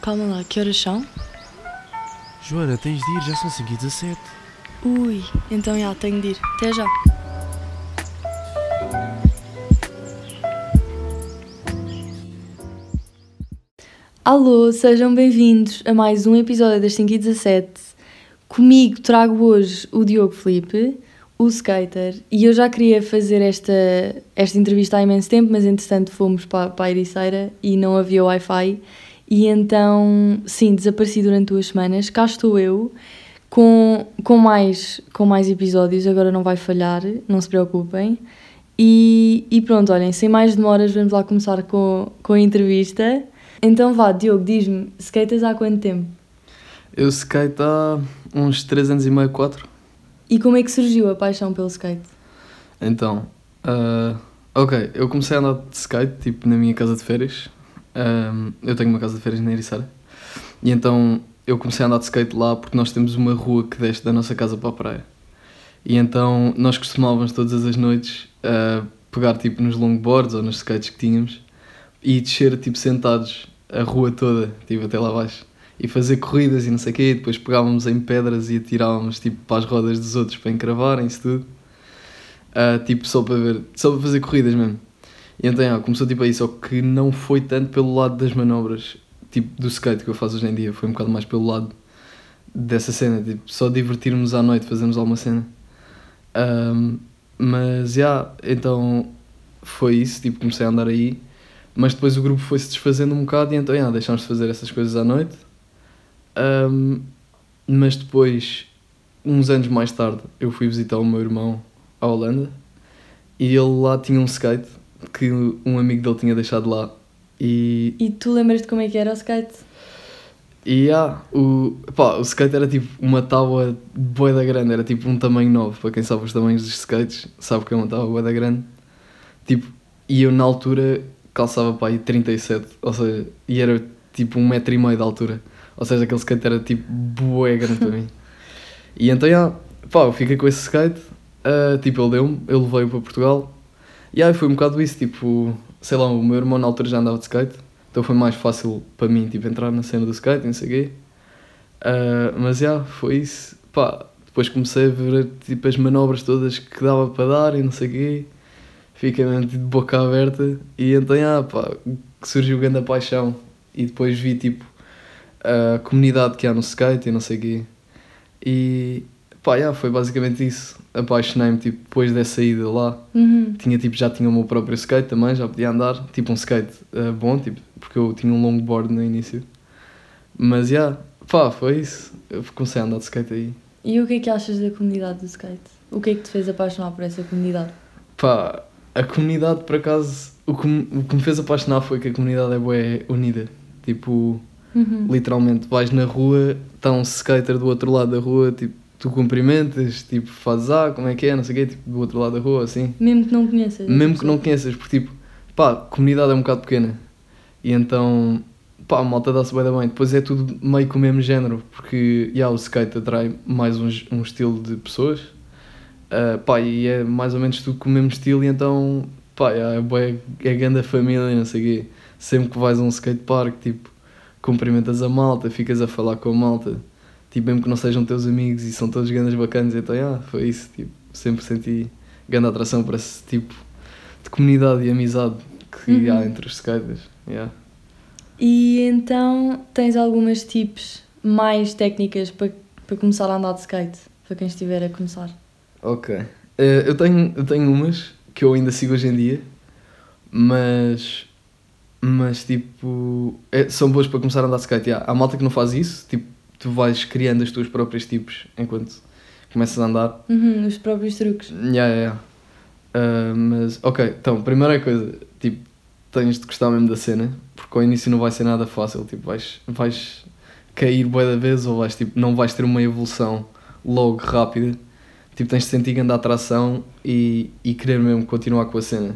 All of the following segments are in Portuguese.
Calma lá, que horas são? Joana, tens de ir, já são 5 e 17. Ui, então já, tenho de ir. Até já. Alô, sejam bem-vindos a mais um episódio das 5 e 17. Comigo trago hoje o Diogo Felipe, o skater, e eu já queria fazer esta, esta entrevista há imenso tempo, mas entretanto fomos para, para a Ericeira e não havia Wi-Fi, e então, sim, desapareci durante duas semanas. Cá estou eu, com, com, mais, com mais episódios, agora não vai falhar, não se preocupem. E, e pronto, olhem, sem mais demoras, vamos lá começar com, com a entrevista. Então vá, Diogo, diz-me, skatas há quanto tempo? Eu skate há uns 3 anos e meio, 4. E como é que surgiu a paixão pelo skate? Então, uh, ok, eu comecei a andar de skate, tipo, na minha casa de férias. Um, eu tenho uma casa de férias na Ericeira. E então eu comecei a andar de skate lá porque nós temos uma rua que desce da nossa casa para a praia. E então nós costumávamos todas as noites uh, pegar tipo nos longboards ou nos skates que tínhamos e descer tipo sentados a rua toda, tipo até lá abaixo. E fazer corridas e não sei o quê, e depois pegávamos em pedras e atirávamos tipo para as rodas dos outros para encravarem-se tudo. Uh, tipo só para ver, só para fazer corridas mesmo. E então começou tipo aí, só que não foi tanto pelo lado das manobras, tipo do skate que eu faço hoje em dia, foi um bocado mais pelo lado dessa cena, tipo, só divertirmos à noite, fazermos alguma cena. Um, mas já, então foi isso, tipo, comecei a andar aí, mas depois o grupo foi se desfazendo um bocado e então yeah, deixámos de fazer essas coisas à noite. Um, mas depois, uns anos mais tarde, eu fui visitar o meu irmão à Holanda e ele lá tinha um skate que um amigo dele tinha deixado lá. E, e tu lembras de como é que era o skate? E yeah, o, pá, o skate era tipo uma tábua boa da grande, era tipo um tamanho novo. Para quem sabe os tamanhos dos skates, sabe que é uma tábua boa da grande. Tipo, e eu na altura calçava para aí 37, ou seja, e era tipo um metro e meio de altura. Ou seja, aquele skate era tipo boa grande para mim. E então, yeah, pá, eu fiquei com esse skate, uh, tipo, ele deu-me, ele veio para Portugal. E aí foi um bocado isso, tipo, sei lá, o meu irmão na altura já andava de skate, então foi mais fácil para mim, tipo, entrar na cena do skate, não sei o quê. Uh, mas, já, yeah, foi isso. Pá, depois comecei a ver, tipo, as manobras todas que dava para dar e não sei o quê. Fiquei mesmo tipo, de boca aberta e então, ah, pá, surgiu grande paixão. E depois vi, tipo, a comunidade que há no skate e não sei o quê. E pá, yeah, foi basicamente isso. Apaixonei-me tipo, depois dessa ida lá. Uhum. Tinha, tipo, já tinha o meu próprio skate também, já podia andar. Tipo um skate uh, bom, tipo, porque eu tinha um longboard no início. Mas já, yeah, pá, foi isso. Eu comecei a andar de skate aí. E o que é que achas da comunidade do skate? O que é que te fez apaixonar por essa comunidade? Pá, a comunidade, por acaso, o que, me, o que me fez apaixonar foi que a comunidade é boa unida. Tipo, Uhum. Literalmente, vais na rua, está um skater do outro lado da rua, tipo, tu cumprimentas, tipo, fazes ah, como é que é, não sei o quê, tipo, do outro lado da rua, assim. Mesmo que não conheças. Mesmo que não conheças, porque tipo, pá, a comunidade é um bocado pequena. E então, pá, a malta dá-se bem da bem. Depois é tudo meio com o mesmo género, porque, já, o skate atrai mais um, um estilo de pessoas. Uh, pá, e é mais ou menos tudo com o mesmo estilo, e então, pá, é, é, é grande a família, não sei o quê. Sempre que vais a um skatepark, tipo, cumprimentas a malta, ficas a falar com a malta, tipo, mesmo que não sejam teus amigos e são todos grandes bacanas, então, yeah, foi isso, tipo, sempre senti grande atração para esse tipo de comunidade e amizade que uhum. há entre os skaters, yeah. E então, tens algumas tips mais técnicas para, para começar a andar de skate, para quem estiver a começar? Ok, uh, eu, tenho, eu tenho umas que eu ainda sigo hoje em dia, mas mas tipo, é, são boas para começar a andar de skate. Yeah. Há malta que não faz isso, tipo, tu vais criando as tuas próprias tipos enquanto começas a andar. Uhum, os próprios truques. Yeah, yeah. Uh, mas, ok, então, primeira coisa, tipo, tens de gostar mesmo da cena, porque ao início não vai ser nada fácil, tipo, vais, vais cair boa da vez ou vais, tipo, não vais ter uma evolução logo rápida. Tipo, tens de sentir grande atração e, e querer mesmo continuar com a cena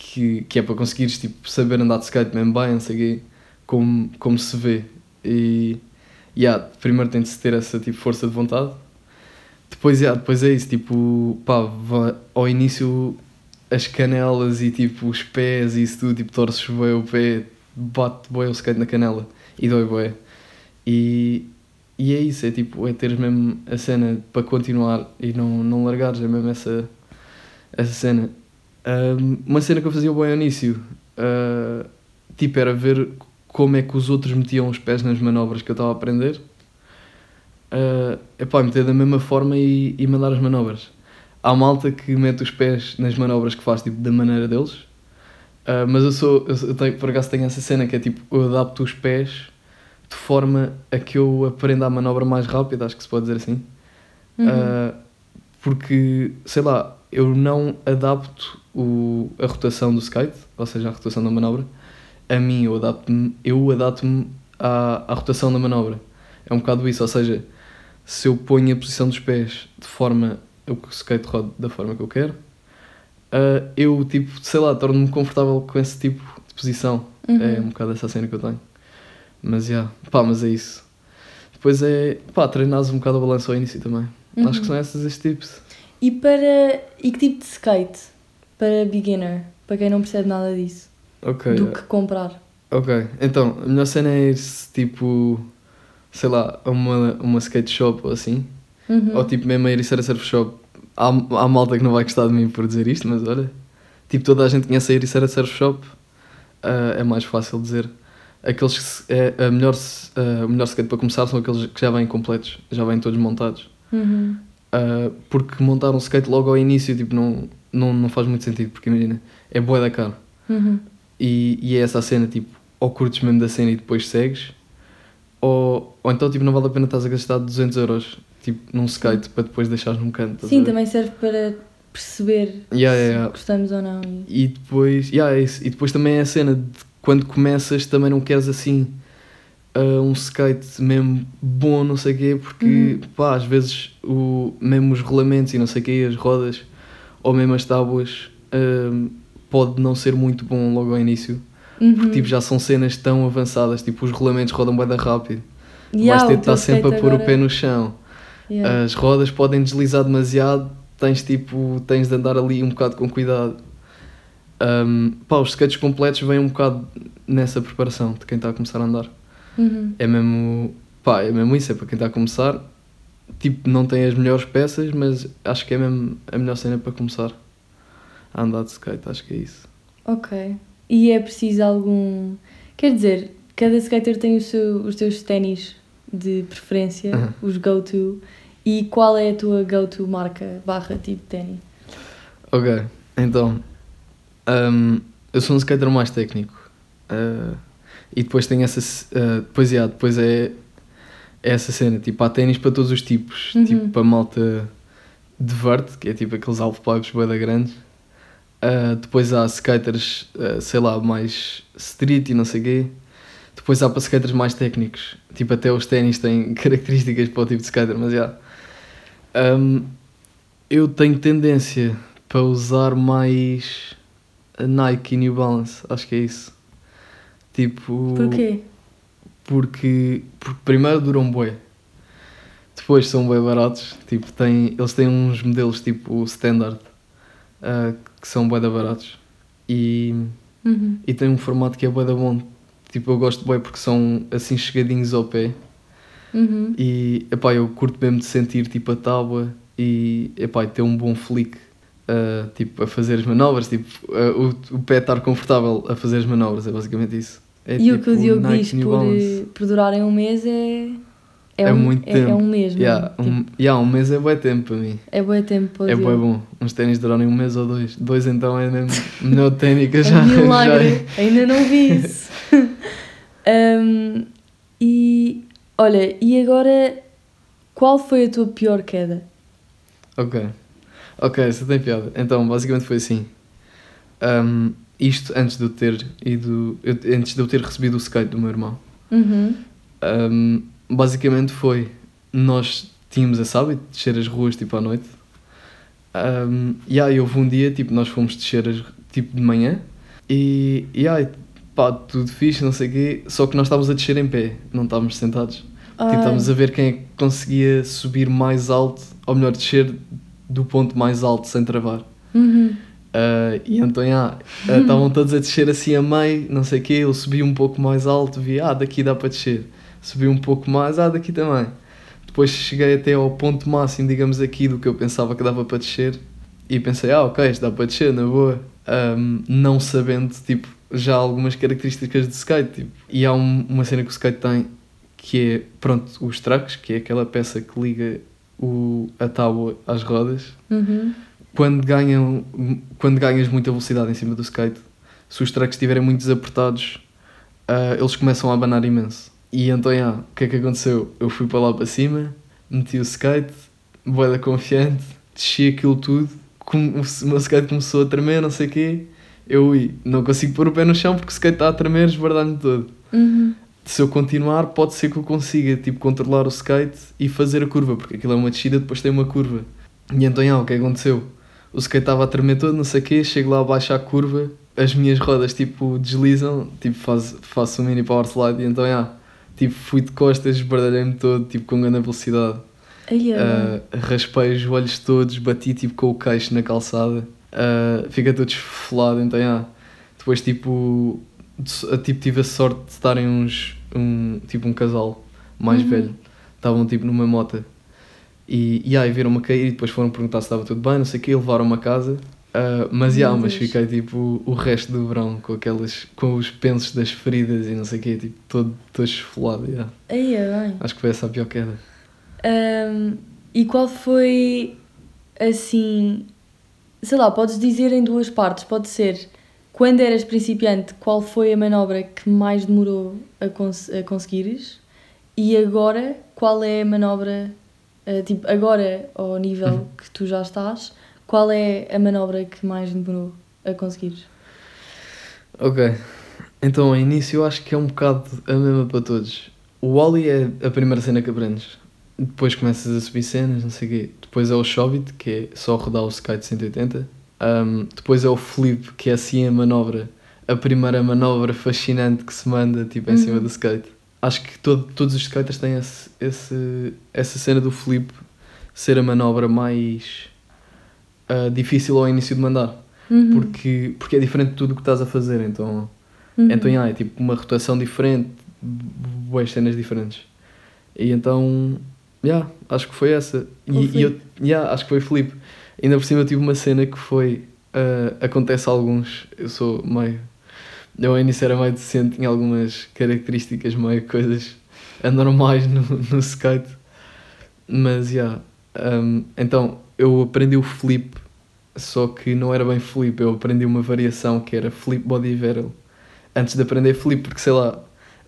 que, que é para conseguires tipo, saber andar de skate mesmo bem, não sei quê, como, como se vê. E yeah, primeiro tem de se ter essa tipo, força de vontade. Depois, yeah, depois é isso, tipo, pá, ao início as canelas e tipo os pés e isso tudo, tipo, torces bem o pé, bate bem o skate na canela. E dói bué. E, e é isso, é tipo, é teres mesmo a cena para continuar e não, não largares, é mesmo essa, essa cena. Ahm, uma cena que eu fazia bem ao início, ah, tipo, era ver como é que os outros metiam os pés nas manobras que eu estava a aprender. Uh, epá, meter da mesma forma e, e mandar as manobras. Há malta que mete os pés nas manobras que faz, tipo, da maneira deles. Uh, mas eu sou, eu, tenho, por acaso tenho essa cena que é tipo, eu adapto os pés de forma a que eu aprenda a manobra mais rápida, acho que se pode dizer assim. Uhum. Uh, porque, sei lá, eu não adapto o, a rotação do skate, ou seja, a rotação da manobra, a mim, eu adapto-me eu adapto à, à rotação da manobra. É um bocado isso, ou seja, se eu ponho a posição dos pés de forma o skate rode da forma que eu quero, uh, eu, tipo, sei lá, torno-me confortável com esse tipo de posição. Uhum. É um bocado essa cena que eu tenho. Mas, já, yeah, pá, mas é isso. Depois é, pá, treinares um bocado a balança ao início também. Uhum. Acho que são esses os tipos. E para. E que tipo de skate? Para beginner? Para quem não percebe nada disso? Ok. Do que comprar? Ok, então, a melhor cena é ir tipo, sei lá, a uma, uma skate shop ou assim, Uhum. ou tipo mesmo a ir a surf shop. Há, há malta que não vai gostar de mim por dizer isto, mas olha, tipo toda a gente conhece a ir a surf shop, ah, é mais fácil dizer. Aqueles que é, a melhor, ah, o melhor skate para começar são aqueles que já vêm completos, já vêm todos montados. Uhum. Ah, porque montar um skate logo ao início tipo, não, não, não faz muito sentido, porque imagina, é boa da cara. Uhum. E, e é essa a cena, tipo, ou curtes mesmo da cena e depois segues, ou, ou então tipo, não vale a pena estás a gastar 200 euros tipo, num skate para depois deixares num canto. Sim, também serve para perceber Yeah, se yeah, gostamos ou não. E- depois, yeah, é isso. e depois também é a cena de quando começas também não queres assim ah, um skate mesmo bom, não sei o quê, porque Uhum. pá, às vezes o, mesmo os rolamentos e não sei o quê, as rodas ou mesmo as tábuas ah, pode não ser muito bom logo ao início. Uhum. Porque tipo, já são cenas tão avançadas, tipo os rolamentos rodam bem da rápido. Yeah, Vais ter o de estar sempre a pôr o agora- pé no chão. Yeah. As rodas podem deslizar demasiado, tens tipo, tens de andar ali um bocado com cuidado. Um, pá, os skates completos vêm um bocado nessa preparação de quem está a começar a andar. Uhum. É mesmo, pá, é mesmo isso, é para quem está a começar. Tipo, não tem as melhores peças, mas acho que é mesmo a melhor cena para começar a andar de skate, acho que é isso. Ok. E é preciso algum. Quer dizer, cada skater tem o seu, os seus ténis de preferência, Uhum. os go-to. E qual é a tua go-to marca barra tipo de ténis? Ok, então hum, eu sou um skater mais técnico uh, e depois tem essa uh, depois, yeah, depois é, é essa cena, tipo há ténis para todos os tipos, Uhum. tipo para malta de verde, que é tipo aqueles half-pipes bué da grandes Uh, depois há skaters, uh, sei lá, mais street e não sei quê depois há para skaters mais técnicos tipo até os ténis têm características para o tipo de skater, mas já Um, eu tenho tendência para usar mais Nike e New Balance, acho que é isso. Tipo. Porquê? Porque, porque primeiro duram bué. Depois são bem baratos. Tipo, têm, eles têm uns modelos tipo standard ah, que são bué baratos. E, Uhum. e tem um formato que é bué bom. Tipo, eu gosto bué porque são assim chegadinhos ao pé. Uhum. E epá, eu curto mesmo de sentir tipo a tábua e epá, ter um bom flick ah, tipo, a fazer as manobras, tipo, ah, o, o pé estar confortável a fazer as manobras, é basicamente isso. É e o que o tipo Diogo Nike diz por, eh, por durarem um mês é. É um, muito é, é tempo. um mês mesmo. Yeah, um, Tipo, yeah, um mês é bom tempo para mim. é bom tempo É bué bom. Uns ténis durarem um mês ou dois. Dois então é mesmo melhor ténis que É já um milagre. já- Ainda não vi isso. Um, e olha, e agora qual foi a tua pior queda? Ok. Ok, isso tem piada. Então, basicamente foi assim. Um, isto antes de eu ter ido. eu- antes de eu ter recebido o skate do meu irmão. Uhum. Um, basicamente foi. Nós tínhamos esse hábito de descer as ruas tipo à noite. Um, e aí houve um dia, tipo, nós fomos descer as, tipo de manhã. E, e aí, pá, tudo fixe, não sei o quê. Só que nós estávamos a descer em pé, não estávamos sentados. Tipo, estávamos a ver quem é que conseguia subir mais alto, ou melhor, descer do ponto mais alto sem travar. Uhum. Ah, e então, ah, estavam todos a descer assim a meio, não sei o quê, eu subi um pouco mais alto, vi, ah, daqui dá para descer. Subi um pouco mais, ah, daqui também. Depois cheguei até ao ponto máximo, digamos aqui, do que eu pensava que dava para descer. E pensei, ah, ok, isto dá para descer, na boa. Ahm, não sabendo, tipo, já algumas características de skate. Tipo. E há um- uma cena que o skate tem, que é, pronto, os tracks, que é aquela peça que liga o, a tábua às rodas. Uhum. Quando, ganham, quando ganhas muita velocidade em cima do skate, se os tracks estiverem muito desapertados, ah, eles começam a abanar imenso. E então, já, o que é que aconteceu? Eu fui para lá para cima, meti o skate, boeda confiante, desci aquilo tudo, com, o meu skate começou a tremer, não sei o quê. Eu ui, não consigo pôr o pé no chão porque o skate está a tremer, esbardar-me todo. Uhum. Se eu continuar, pode ser que eu consiga tipo, controlar o skate e fazer a curva, porque aquilo é uma descida, depois tem uma curva. E então, já, o que aconteceu? O skate estava a tremer todo, não sei o quê, chego lá abaixo à curva, as minhas rodas tipo deslizam, tipo faço, faço um mini power slide e então, já, tipo fui de costas, esbardalhei-me todo, tipo com grande velocidade. É Ah, raspei os olhos todos, bati tipo com o queixo na calçada, ah, fica todo esfolado, então já. Depois tipo, tipo tive a sorte de estarem uns, um, tipo um casal mais Uhum. velho, estavam tipo numa mota e, e aí viram-me a cair e depois foram perguntar se estava tudo bem, não sei o que, levaram-me a casa. Ah, mas, já, mas fiquei tipo o resto do verão com aquelas com os pensos das feridas e não sei o que, tipo todo, todo esfolado. Aí é bem. Acho que foi essa a pior queda. Ahm, e qual foi, assim, sei lá, podes dizer em duas partes, pode ser quando eras principiante, qual foi a manobra que mais demorou a, cons a conseguires e agora, qual é a manobra, ah, tipo, agora ao nível Uhum. que tu já estás, qual é a manobra que mais demorou a conseguires? Ok. Então, ao início eu acho que é um bocado a mesma para todos. O Ollie é a primeira cena que aprendes. Depois começas a subir cenas, não sei o quê. Depois é o Shove-it, que é só rodar o skate 180. Um, depois é o Flip, que é assim a manobra. A primeira manobra fascinante que se manda tipo, em cima Uhum. do skate. Acho que todo, todos os skaters têm esse, esse, essa cena do Flip ser a manobra mais ah, difícil ao início de mandar. Uhum. Porque, porque é diferente de tudo o que estás a fazer. Então, Uhum. então yeah, é tipo uma rotação diferente, boas cenas diferentes. E então, yeah, acho que foi essa. E, e eu, yeah, acho que foi Felipe. Ainda por cima eu tive uma cena que foi. ah, acontece a alguns. Eu sou meio. Eu ao início era meio decente, tinha algumas características, meio coisas anormais no, no skate. Mas, yeah. um, então, eu aprendi o flip, só que não era bem flip, eu aprendi uma variação que era flip body barrel. Antes de aprender flip, porque sei lá,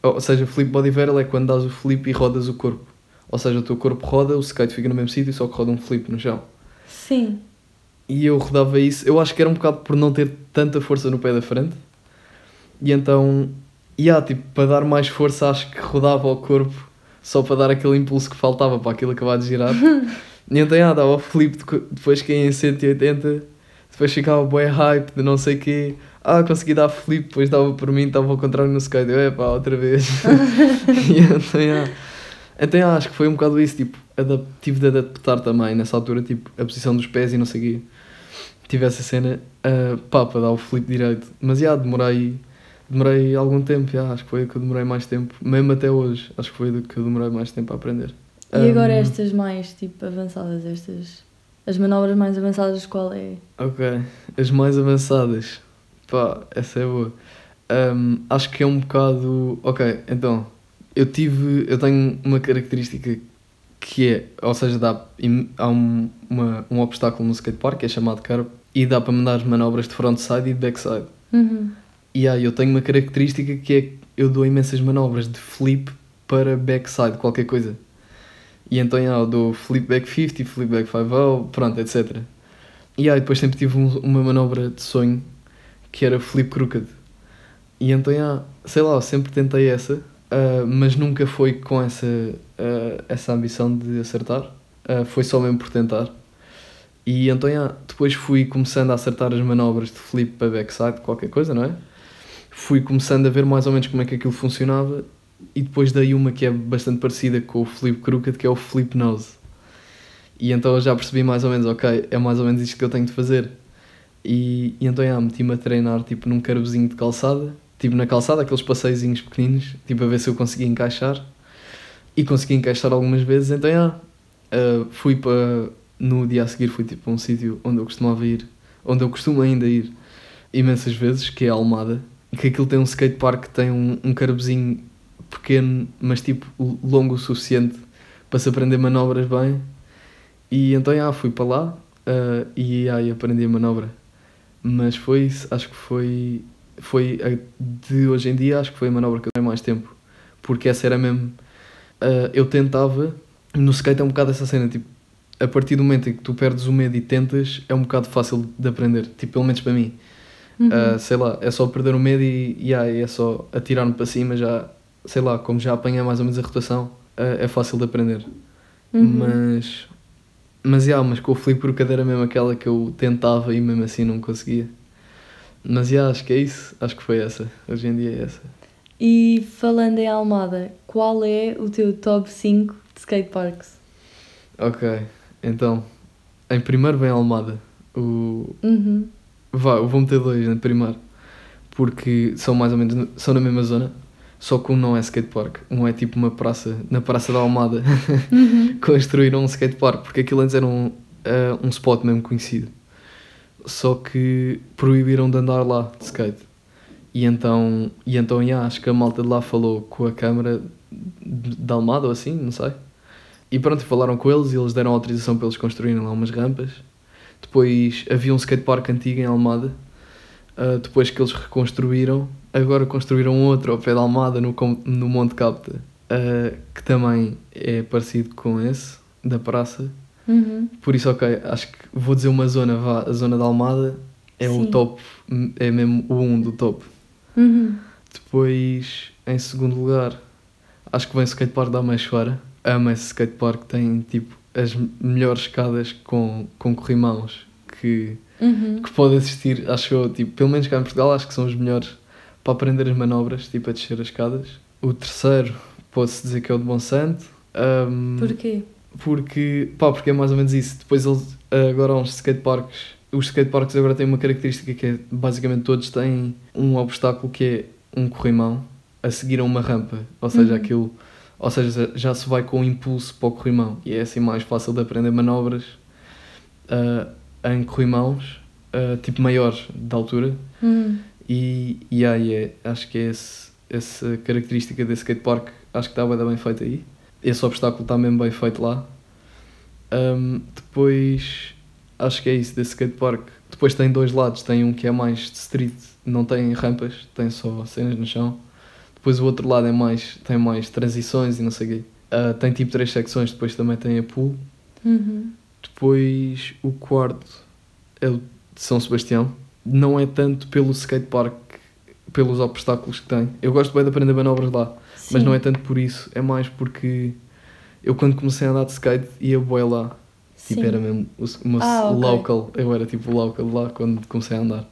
ou seja, flip body barrel é quando dás o flip e rodas o corpo. Ou seja, o teu corpo roda, o skate fica no mesmo sítio, só que roda um flip no chão. Sim. E eu rodava isso, eu acho que era um bocado por não ter tanta força no pé da frente. E então, yeah, tipo, para dar mais força, acho que rodava o corpo só para dar aquele impulso que faltava para aquilo acabar de girar. e então, yeah, dava o flip, deco- depois caía em 180, depois ficava bué hype de não sei o quê. Ah, consegui dar flip, depois dava por mim, estava ao contrário no skate. Eu, epá, outra vez. e então, yeah. Então, acho que foi um bocado isso, tipo, adap- tive de adaptar também nessa altura, tipo, a posição dos pés e não sei o quê. Tive essa cena, ah, pá, para dar o flip direito. Mas, já, demorei, demorei algum tempo, já, acho que foi o que eu demorei mais tempo, mesmo até hoje, acho que foi do que eu demorei mais tempo a aprender. E agora Um, estas mais, tipo, avançadas, estas... As manobras mais avançadas, qual é? Ok, as mais avançadas, pá, essa é boa. Um, acho que é um bocado. Ok, então, eu tive. Eu tenho uma característica que é, ou seja, dá, há um, uma, um obstáculo no skatepark que é chamado curb e dá para mandar as manobras de frontside e de backside. Uhum. E aí eu tenho uma característica que é eu dou imensas manobras de flip para backside, qualquer coisa. E então yeah, eu dou flip back 50, flip back 50, pronto, etc. E aí depois sempre tive um- uma manobra de sonho que era flip crooked. E então, yeah, sei lá, sempre tentei essa, ah, mas nunca foi com essa, ah, essa ambição de acertar. Ah, foi só mesmo por tentar. E então, depois fui começando a acertar as manobras de flip para backside, qualquer coisa, não é? Fui começando a ver mais ou menos como é que aquilo funcionava e depois dei uma que é bastante parecida com o flip crooked, que é o flip nose. E então eu já percebi mais ou menos, ok, é mais ou menos isto que eu tenho de fazer. E, e então, yeah, meti-me a treinar, tipo, num carbozinho de calçada. Tipo, na calçada, aqueles passeizinhos pequeninos, tipo, a ver se eu conseguia encaixar. E consegui encaixar algumas vezes, então, yeah, uh, fui para... No dia a seguir fui, tipo, a um sítio onde eu costumava ir, onde eu costumo ainda ir imensas vezes, que é a Almada. Que aquilo tem um skatepark que tem um, um carbozinho pequeno, mas, tipo, longo o suficiente para se aprender manobras bem. E então, yeah, fui para lá uh, e aí aprendi a manobra. Mas foi isso, acho que foi, foi de hoje em dia, acho que foi a manobra que eu tenho mais tempo. Porque essa era mesmo. Uh, eu tentava, no skate é um bocado essa cena, tipo, a partir do momento em que tu perdes o medo e tentas, é um bocado fácil de aprender, tipo, pelo menos para mim. Uhum. Uh, sei lá, é só perder o medo e, e aí é só atirar-me para cima, já, sei lá, como já apanhei mais ou menos a rotação, uh, é fácil de aprender. Uhum. Mas, mas, yeah, mas com o flip por cadeira mesmo aquela que eu tentava e mesmo assim não conseguia. Mas yeah, acho que é isso, acho que foi essa, hoje em dia é essa. E falando em Almada, qual é o teu top 5 de skateparks? Ok, então, em primeiro vem Almada. O... Uhum. Vá, eu vou meter dois né, primeiro, porque são mais ou menos, são na mesma zona, só que um não é skatepark, um é tipo uma praça, na Praça da Almada, uhum. construíram um skatepark, porque aquilo antes era um, uh, um spot mesmo conhecido. Só que proibiram de andar lá de skate. E então, e então yeah, acho que a malta de lá falou com a câmara da Almada ou assim, não sei. E pronto, falaram com eles e eles deram autorização para eles construírem lá umas rampas. Depois havia um skatepark antigo em Almada, uh, depois que eles reconstruíram, agora construíram outro ao pé da Almada, no, no Monte Capta, uh, que também é parecido com esse, da praça. Uhum. Por isso, ok, acho que vou dizer uma zona, vá, a zona da Almada é Sim. o top, é mesmo o 1 um do top. Uhum. Depois, em segundo lugar, acho que vem o skatepark da Ameixoara. Amo esse skatepark, tem tipo as melhores escadas com, com corrimãos que, uhum. que pode existir, acho eu, tipo, pelo menos cá em Portugal, acho que são os melhores para aprender as manobras, tipo a descer as escadas. O terceiro, posso dizer que é o de Monsanto. Um, Porquê? Porque, pá, porque é mais ou menos isso. Depois eles, agora uns skateparks, os skateparks agora têm uma característica que é, basicamente todos têm um obstáculo que é um corrimão a seguir a uma rampa. Ou seja, uhum. aquilo ou seja, já se vai com um impulso para o corrimão e é assim mais fácil de aprender manobras uh, em corrimãos, uh, tipo maiores de altura. Hum. E, e aí é, acho que é esse, essa característica desse skatepark, acho que está bem, bem feito aí. Esse obstáculo está mesmo bem feito lá. Um, depois, acho que é isso desse skatepark. Depois tem dois lados, tem um que é mais de street, não tem rampas, tem só cenas no chão depois o outro lado é mais, tem mais transições e não sei o quê. Uh, tem tipo três secções, depois também tem a pool. Uhum. Depois o quarto é o de São Sebastião. Não é tanto pelo skatepark, pelos obstáculos que tem. Eu gosto bem de aprender manobras lá, Sim. mas não é tanto por isso. É mais porque eu quando comecei a andar de skate ia boé lá. Tipo, Sim. era mesmo o ah, okay. local. Eu era tipo local lá quando comecei a andar.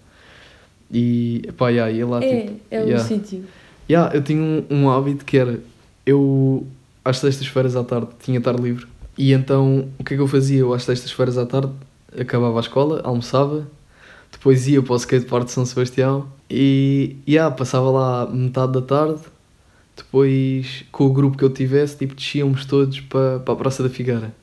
E pá, yeah, ia lá é, tipo. É yeah. o sítio. Yeah, eu tinha um, um hábito que era eu às sextas-feiras à tarde tinha estar livre e então o que é que eu fazia? Eu às sextas-feiras à tarde acabava a escola, almoçava, depois ia para o skatepark de São Sebastião e yeah, passava lá metade da tarde, depois com o grupo que eu tivesse, tipo, descíamos todos para, para a Praça da Figueira,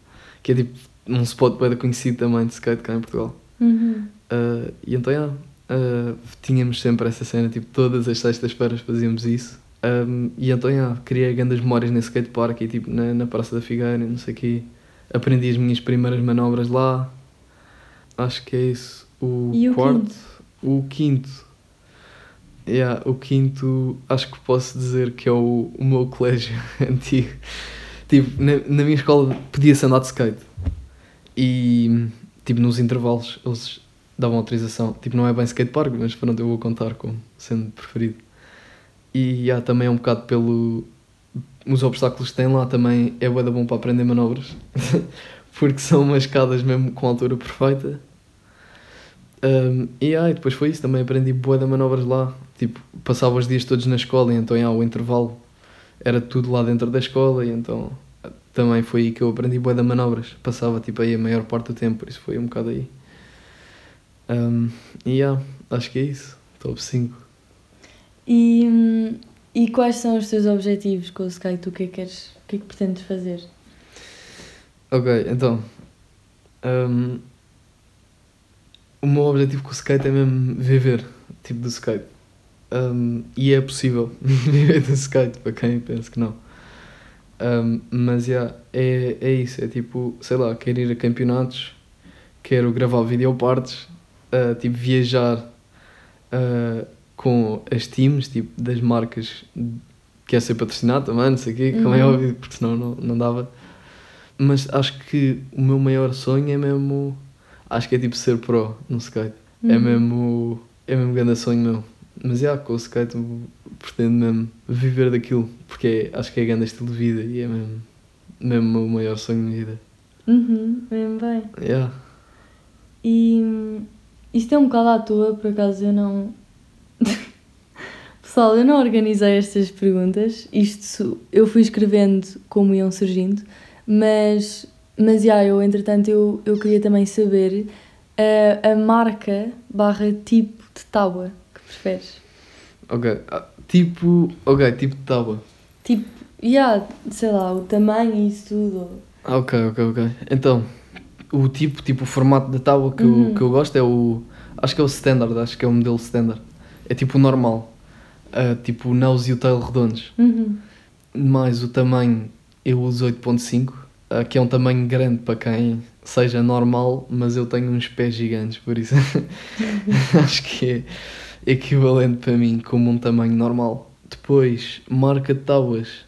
que é tipo um spot bem conhecido também de skate cá em Portugal. Uhum. Uh, e então, yeah, uh, tínhamos sempre essa cena, tipo, todas as sextas-feiras fazíamos isso. Um, e então, yeah, criei grandes memórias nesse skatepark e tipo, na, na Praça da Figueira, não sei o quê. Aprendi as minhas primeiras manobras lá. Acho que é isso. O e quarto. O quinto? O quinto. Yeah, o quinto, acho que posso dizer que é o, o meu colégio antigo. Tipo, na, na minha escola podia-se andar de skate. E, tipo, nos intervalos, eles davam autorização. Tipo, não é bem skatepark, mas pronto, eu vou contar como sendo preferido. E há também um bocado pelo. Os obstáculos que tem lá também é bué bom para aprender manobras. porque são umas escadas mesmo com a altura perfeita. Um, e aí, depois foi isso, também aprendi bué de manobras lá. Tipo, passava os dias todos na escola e então yeah, o intervalo era tudo lá dentro da escola e então também foi aí que eu aprendi bué de manobras. Passava tipo aí a maior parte do tempo, por isso foi um bocado aí. Um, e yeah, acho que é isso. Top 5. E, e quais são os teus objetivos com o skate? O que é que queres, o que é que pretendes fazer? Ok, então. um, o meu objetivo com o skate é mesmo viver, tipo, do skate. Um, e é possível viver do skate, para quem pensa que não. Um, mas, yeah, é, é isso. É tipo, sei lá, quero ir a campeonatos, quero gravar videopartes, uh, tipo, viajar uh, com as teams, tipo, das marcas que é ser patrocinado também, não sei o quê, como é Uhum. óbvio, porque senão não, não dava. Mas acho que o meu maior sonho é mesmo. Acho que é tipo ser pro no skate. É Uhum. mesmo. É mesmo grande sonho meu. Mas já, com o skate eu pretendo mesmo viver daquilo. Porque é- acho que é grande estilo de vida e é mesmo. Mesmo o maior sonho da vida. Uhum, bem, bem. Yeah. E hum, isto é um bocado à toa, por acaso eu não. Pessoal, eu não organizei estas perguntas. Isto eu fui escrevendo como iam surgindo, mas, mas já, eu entretanto eu, eu queria também saber a, a marca barra tipo de tábua que preferes. Ok. Ah, tipo. Ok, tipo de tábua. Tipo, já, sei lá, o tamanho e isso tudo. Ah, ok, ok, ok. Então, o tipo, tipo, o formato da tábua que, Uhum. eu, que eu gosto é o. Acho que é o standard, acho que é o modelo standard. É tipo o normal. Ah, tipo o nose e o tail redondos. Uhum. Mais o tamanho, eu uso 8.5, ah, que é um tamanho grande para quem seja normal, mas eu tenho uns pés gigantes, por isso acho que é equivalente para mim como um tamanho normal. Depois, marca de tábuas.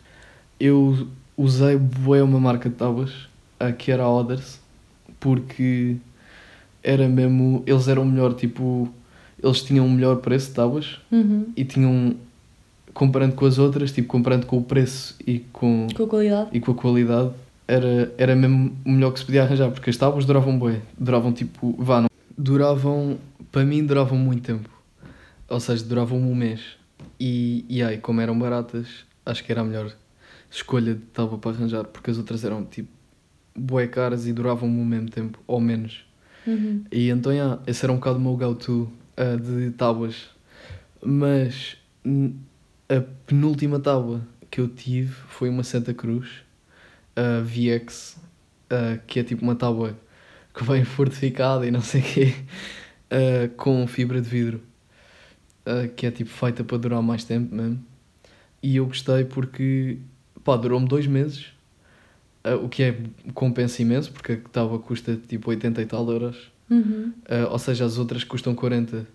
Eu usei bué uma marca de tábuas, ah, que era a Others, porque era mesmo, eles eram melhor, tipo, eles tinham um melhor preço de tábuas Uhum. e tinham comparando com as outras, tipo comparando com o preço e com, Com a qualidade? e com a qualidade, era, era mesmo o melhor que se podia arranjar, porque as tábuas duravam bué, duravam tipo, vá, não, duravam, para mim duravam muito tempo, ou seja, duravam um mês, e, e aí, como eram baratas, acho que era a melhor escolha de tábua para arranjar, porque as outras eram tipo, bué caras e duravam o mesmo tempo, ou menos. Uhum. E então, yeah, esse era um bocado o meu go-to uh, de tábuas. Mas a penúltima tábua que eu tive foi uma Santa Cruz a VX, uh, que é tipo uma tábua que vem fortificada e não sei o quê, uh, com fibra de vidro, uh, que é tipo feita para durar mais tempo mesmo. E eu gostei porque, pá, durou-me dois meses, uh, o que é compensa imenso, porque a tábua custa tipo 80 e tal euros. Uhum. Uh, ou seja, as outras custam 40, uh,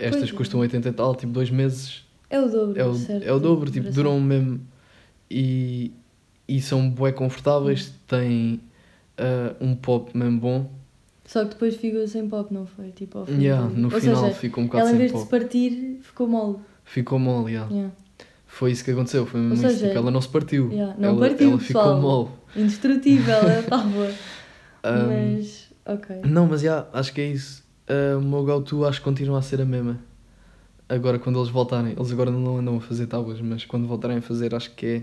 estas Pois é. custam 80 e tal, tipo, dois meses É o dobro, é o, certo? é o dobro, tipo, Duração. duram mesmo e, e são bué confortáveis, têm uh, um pop mesmo bom. Só que depois ficou sem pop, não foi? Tipo, ao fim Yeah, no Ou final seja, ficou um bocado ela em sem vez de pop. se partir, ficou mole. Ficou mole, yeah. Yeah. Foi isso que aconteceu, foi mesmo seja, isso, tipo, ela não se partiu. yeah, não ela, partiu, ela ficou pessoal. mole. Indestrutível, ela estava. Um, Mas, ok. Não, mas já, acho que é isso. Uh, o meu go-to acho que continua a ser a mesma. Agora, quando eles voltarem, eles agora não andam a fazer tábuas, mas quando voltarem a fazer, acho que é.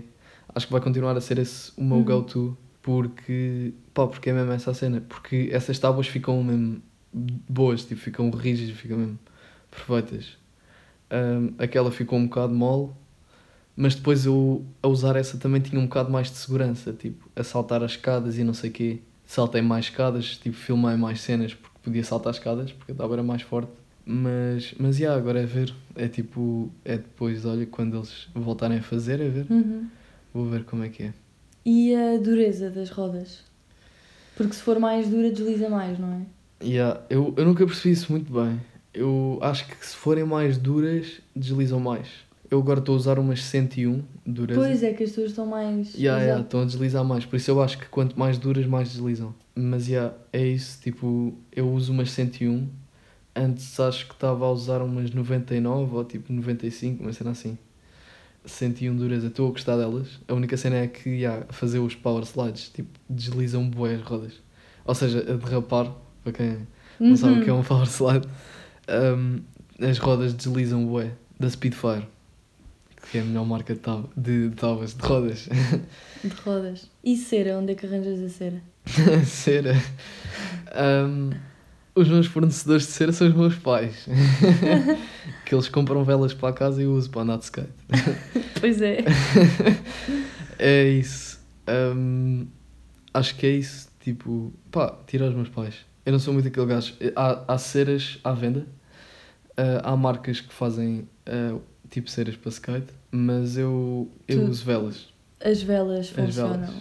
Acho que vai continuar a ser esse o meu Uhum. go-to, porque. pá, porque é mesmo essa a cena. Porque essas tábuas ficam mesmo boas, tipo, ficam rígidas, ficam mesmo perfeitas. Um, aquela ficou um bocado mole, mas depois eu, a usar essa também tinha um bocado mais de segurança, tipo, a saltar as escadas e não sei o quê. Saltei mais escadas, tipo, filmei mais cenas porque podia saltar escadas, porque a tábua era mais forte. Mas, mas, yeah, agora é ver, é tipo, é depois, olha, quando eles voltarem a fazer, é ver, Uhum. Vou ver como é que é. E a dureza das rodas? Porque se for mais dura, desliza mais, não é? Yeah, eu, eu nunca percebi isso muito bem. Eu acho que se forem mais duras, deslizam mais. Eu agora estou a usar umas 101 duras. Pois é, que as tuas estão mais. Yeah, yeah, estão a deslizar mais. Por isso eu acho que quanto mais duras, mais deslizam. Mas yeah, é isso. Tipo, eu uso umas 101. Antes acho que estava a usar umas 99 ou tipo 95, uma cena assim. 101 duras. Eu estou a gostar delas. A única cena é que yeah, fazer os power slides tipo, deslizam bué as rodas. Ou seja, a derrapar, para quem não sabe o que é Uhum. um power slide, um, as rodas deslizam bué. Da Speedfire. Que é a melhor marca de, tab de, de tábuas, de rodas. De rodas. E cera? Onde é que arranjas a cera? cera. Um, Os meus fornecedores de cera são os meus pais. que eles compram velas para a casa e eu uso para andar de skate. Pois é. é isso. Hum, acho que é isso. Tipo, pá, tira os meus pais. Eu não sou muito aquele gajo. Há, há ceras à venda. Uh, há marcas que fazem uh, tipo ceras para skate, mas eu, eu Tu- uso velas. As velas As funcionam. velas.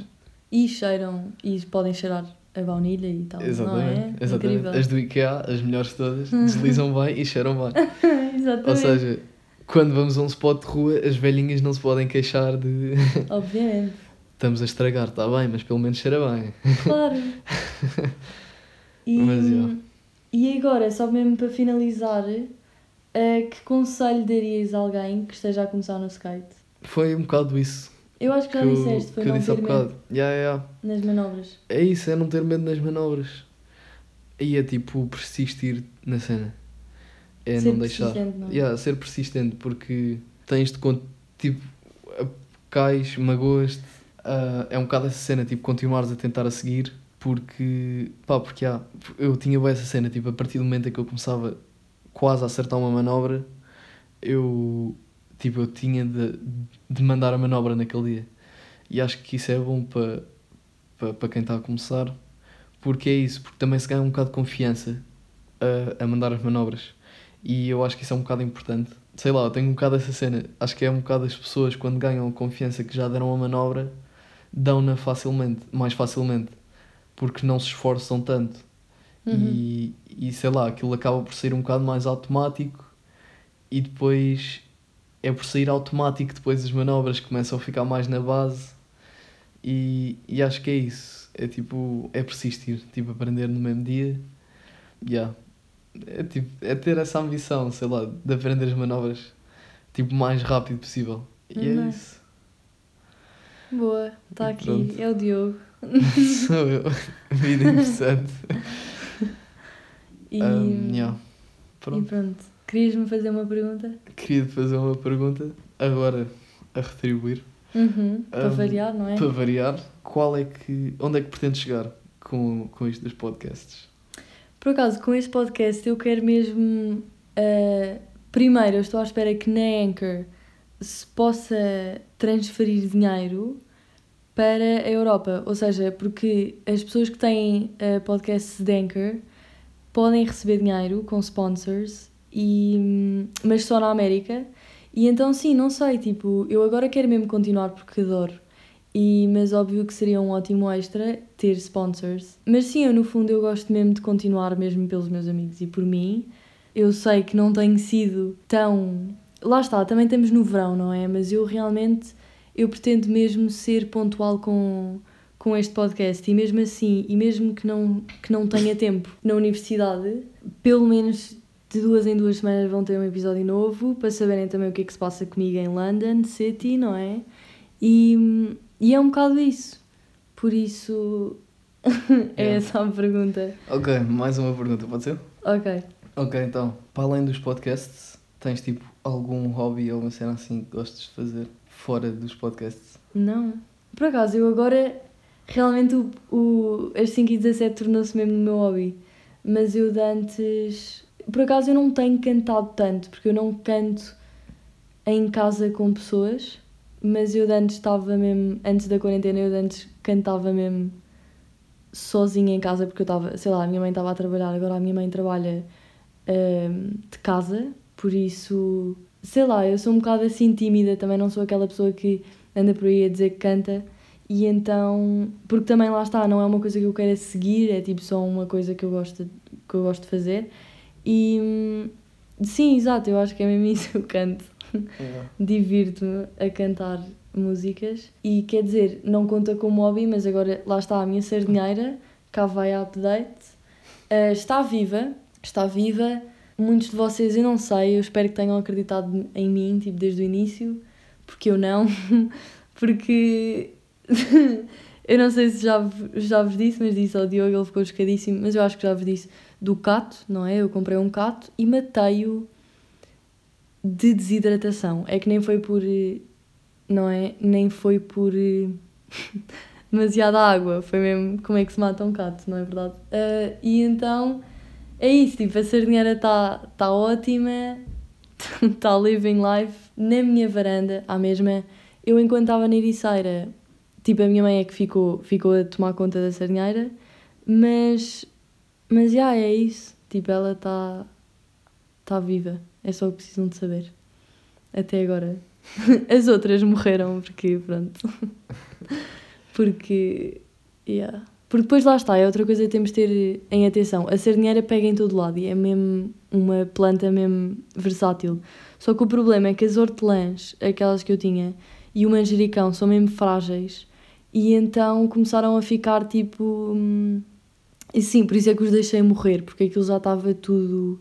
E cheiram. E podem cheirar a baunilha e tal. Exatamente. Não é? exatamente. Incrível. As do IKEA, as melhores de todas, deslizam bem e cheiram bem. Exatamente. Ou seja, quando vamos a um spot de rua, as velhinhas não se podem queixar de Obviamente. estamos a estragar, está bem, mas pelo menos cheira bem. Claro. E, Mas, e agora, só mesmo para finalizar, eh, que conselho darias a alguém que esteja a começar no skate? Foi um bocado isso Eu acho que já que, eu, disseste, foi que eu não disse há ter bocado. medo Yeah, yeah. nas manobras. É isso, é não ter medo nas manobras. E é tipo persistir na cena. É Ser não deixar. persistente, não é? Yeah, ser persistente, porque tens de. con- Tipo, a- cais, magoas-te. ah, é um bocado essa cena, tipo, continuares a tentar a seguir, porque. pá, porque há. Eu tinha bem essa cena, tipo, a partir do momento em que eu começava quase a acertar uma manobra, eu. Tipo, eu tinha de, de mandar a manobra naquele dia. E acho que isso é bom para para para quem está a começar, porque é isso, porque também se ganha um bocado de confiança a, a mandar as manobras. E eu acho que isso é um bocado importante. Sei lá, eu tenho um bocado essa cena. Acho que é um bocado as pessoas quando ganham confiança que já deram a manobra, dão-na facilmente, mais facilmente, porque não se esforçam tanto. Uhum. E, e sei lá, aquilo acaba por sair um bocado mais automático e depois é por sair automático depois as manobras começam a ficar mais na base e, e acho que é isso. É tipo, é persistir, tipo, aprender no mesmo dia. Yeah. É, tipo, é ter essa ambição, sei lá, de aprender as manobras tipo, o mais rápido possível. E é Nice. isso. Boa, está aqui, Pronto. é o Diogo. Sou eu. Vida interessante. E, Um, yeah. e Pronto. Querias-me fazer uma pergunta? Queria te fazer uma pergunta, agora a retribuir. Uhum, para Um, variar, não é? Para variar, qual é que. Onde é que pretendes chegar com, com isto dos podcasts? Por acaso, com este podcast eu quero mesmo. ah, primeiro, eu estou à espera que na Anchor se possa transferir dinheiro para a Europa. Ou seja, porque as pessoas que têm ah, podcasts de Anchor podem receber dinheiro com sponsors, e, mas só na América. E então, sim, não sei, tipo, eu agora quero mesmo continuar porque adoro. E, mas óbvio que seria um ótimo extra ter sponsors. Mas sim, eu no fundo eu gosto mesmo de continuar mesmo pelos meus amigos e por mim. Eu sei que não tenho sido tão... Lá está, também estamos no verão, não é? Mas eu realmente, eu pretendo mesmo ser pontual com, com este podcast. E mesmo assim, e mesmo que não, que não tenha tempo na universidade, pelo menos de duas em duas semanas vão ter um episódio novo para saberem também o que é que se passa comigo em London City, não é? E, e é um bocado isso. Por isso, é Yeah. essa a pergunta. Ok, mais uma pergunta, pode ser? Ok. Ok, então, para além dos podcasts, tens tipo algum hobby ou uma cena assim que gostes de fazer fora dos podcasts? Não. Por acaso, eu agora realmente o, o, as 5 e 17 tornou-se mesmo no meu hobby. Mas eu de antes. Por acaso eu não tenho cantado tanto, porque eu não canto em casa com pessoas. Mas eu de antes estava mesmo. Antes da quarentena, eu de antes cantava mesmo sozinha em casa, porque eu estava. Sei lá, a minha mãe estava a trabalhar, agora a minha mãe trabalha hum, de casa, por isso. Sei lá, eu sou um bocado assim tímida, também não sou aquela pessoa que anda por aí a dizer que canta. E então, porque também lá está, não é uma coisa que eu queira seguir, é tipo só uma coisa que eu gosto, que eu gosto de fazer. E hum, sim, exato, eu acho que é mesmo isso, eu canto. Divirto-me a cantar músicas e quer dizer, não conta como hobby, mas agora lá está a minha sardinheira, cá vai a update. Ah, está viva, está viva. Muitos de vocês eu não sei, eu espero que tenham acreditado em mim, tipo, desde o início, porque eu não, porque eu não sei se já, já vos disse, mas disse ao Diogo, ele ficou chocadíssimo, mas eu acho que já vos disse do cato, não é? Eu comprei um cato e matei-o de desidratação. É que nem foi por. eh, Não é? Nem foi por. eh, demasiada água. Foi mesmo como é que se mata um cato, não é verdade? Ah, e então é isso, tipo, a sardinheira está tá ótima, está living life na minha varanda, à mesma. Eu, enquanto estava na Ericeira, tipo, a minha mãe é que ficou, ficou a tomar conta da sardinheira, mas, mas, já, yeah, é isso. Tipo, ela está tá viva, é só o que precisam de saber. Até agora. As outras morreram, porque, pronto. porque, yeah. Porque depois lá está, é outra coisa que temos de ter em atenção. A sardinheira pega em todo lado e é mesmo uma planta mesmo versátil. Só que o problema é que as hortelãs, aquelas que eu tinha, e o manjericão são mesmo frágeis e então começaram a ficar tipo. Hum, e sim, por isso é que os deixei morrer, porque aquilo já estava tudo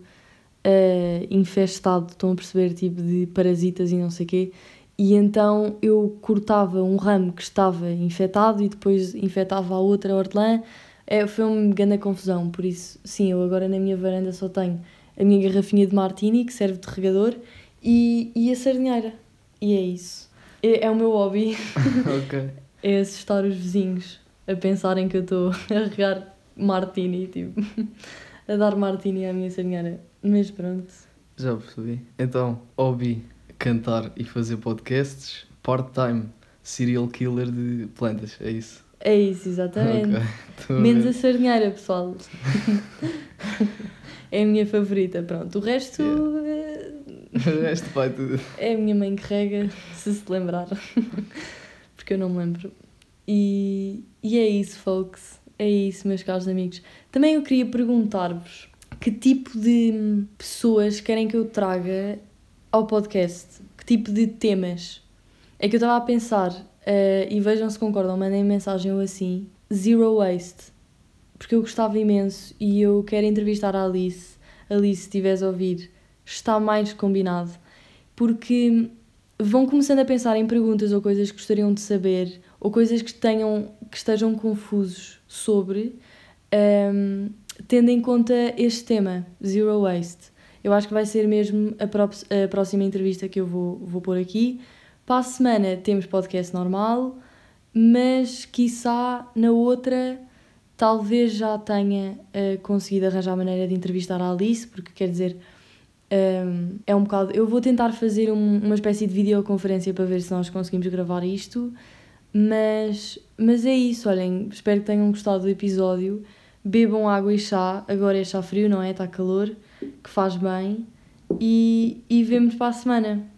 uh, infestado, estão a perceber, tipo de parasitas e não sei o quê. E então eu cortava um ramo que estava infectado e depois infectava a outra hortelã. É, foi uma grande confusão, por isso, sim, eu agora na minha varanda só tenho a minha garrafinha de martini, que serve de regador, e, e a sardinheira. E é isso. É, é o meu hobby. ok. é assustar os vizinhos a pensarem que eu estou a regar martini, tipo, a dar martini à minha sardinheira. Mas pronto. Já percebi. Então, hobby cantar e fazer podcasts, part-time serial killer de plantas, é isso? É isso, exatamente. Okay. Menos a sardinheira, pessoal. é a minha favorita, pronto. O resto. Yeah. É... O resto vai tudo. É a minha mãe que rega, se se lembrar. Porque eu não me lembro. E, e é isso, folks. É isso, meus caros amigos. Também eu queria perguntar-vos que tipo de pessoas querem que eu traga ao podcast? Que tipo de temas? É que eu estava a pensar, uh, e vejam se concordam, mandem mensagem ou assim, Zero Waste. Porque eu gostava imenso e eu quero entrevistar a Alice. Alice, se estiveres a ouvir, está mais combinado. Porque vão começando a pensar em perguntas ou coisas que gostariam de saber ou coisas que, tenham, que estejam confusos sobre, um, ehm, tendo em conta este tema, Zero Waste. Eu acho que vai ser mesmo a, pró a próxima entrevista que eu vou, vou pôr aqui. Para a semana temos podcast normal, mas quiçá na outra talvez já tenha uh, conseguido arranjar a maneira de entrevistar a Alice, porque quer dizer, um, ehm, é um bocado. Eu vou tentar fazer um, uma espécie de videoconferência para ver se nós conseguimos gravar isto, mas, mas é isso. Olhem, espero que tenham gostado do episódio. Bebam água e chá, agora é chá frio, não é? Está calor que faz bem e, e vemos para a semana.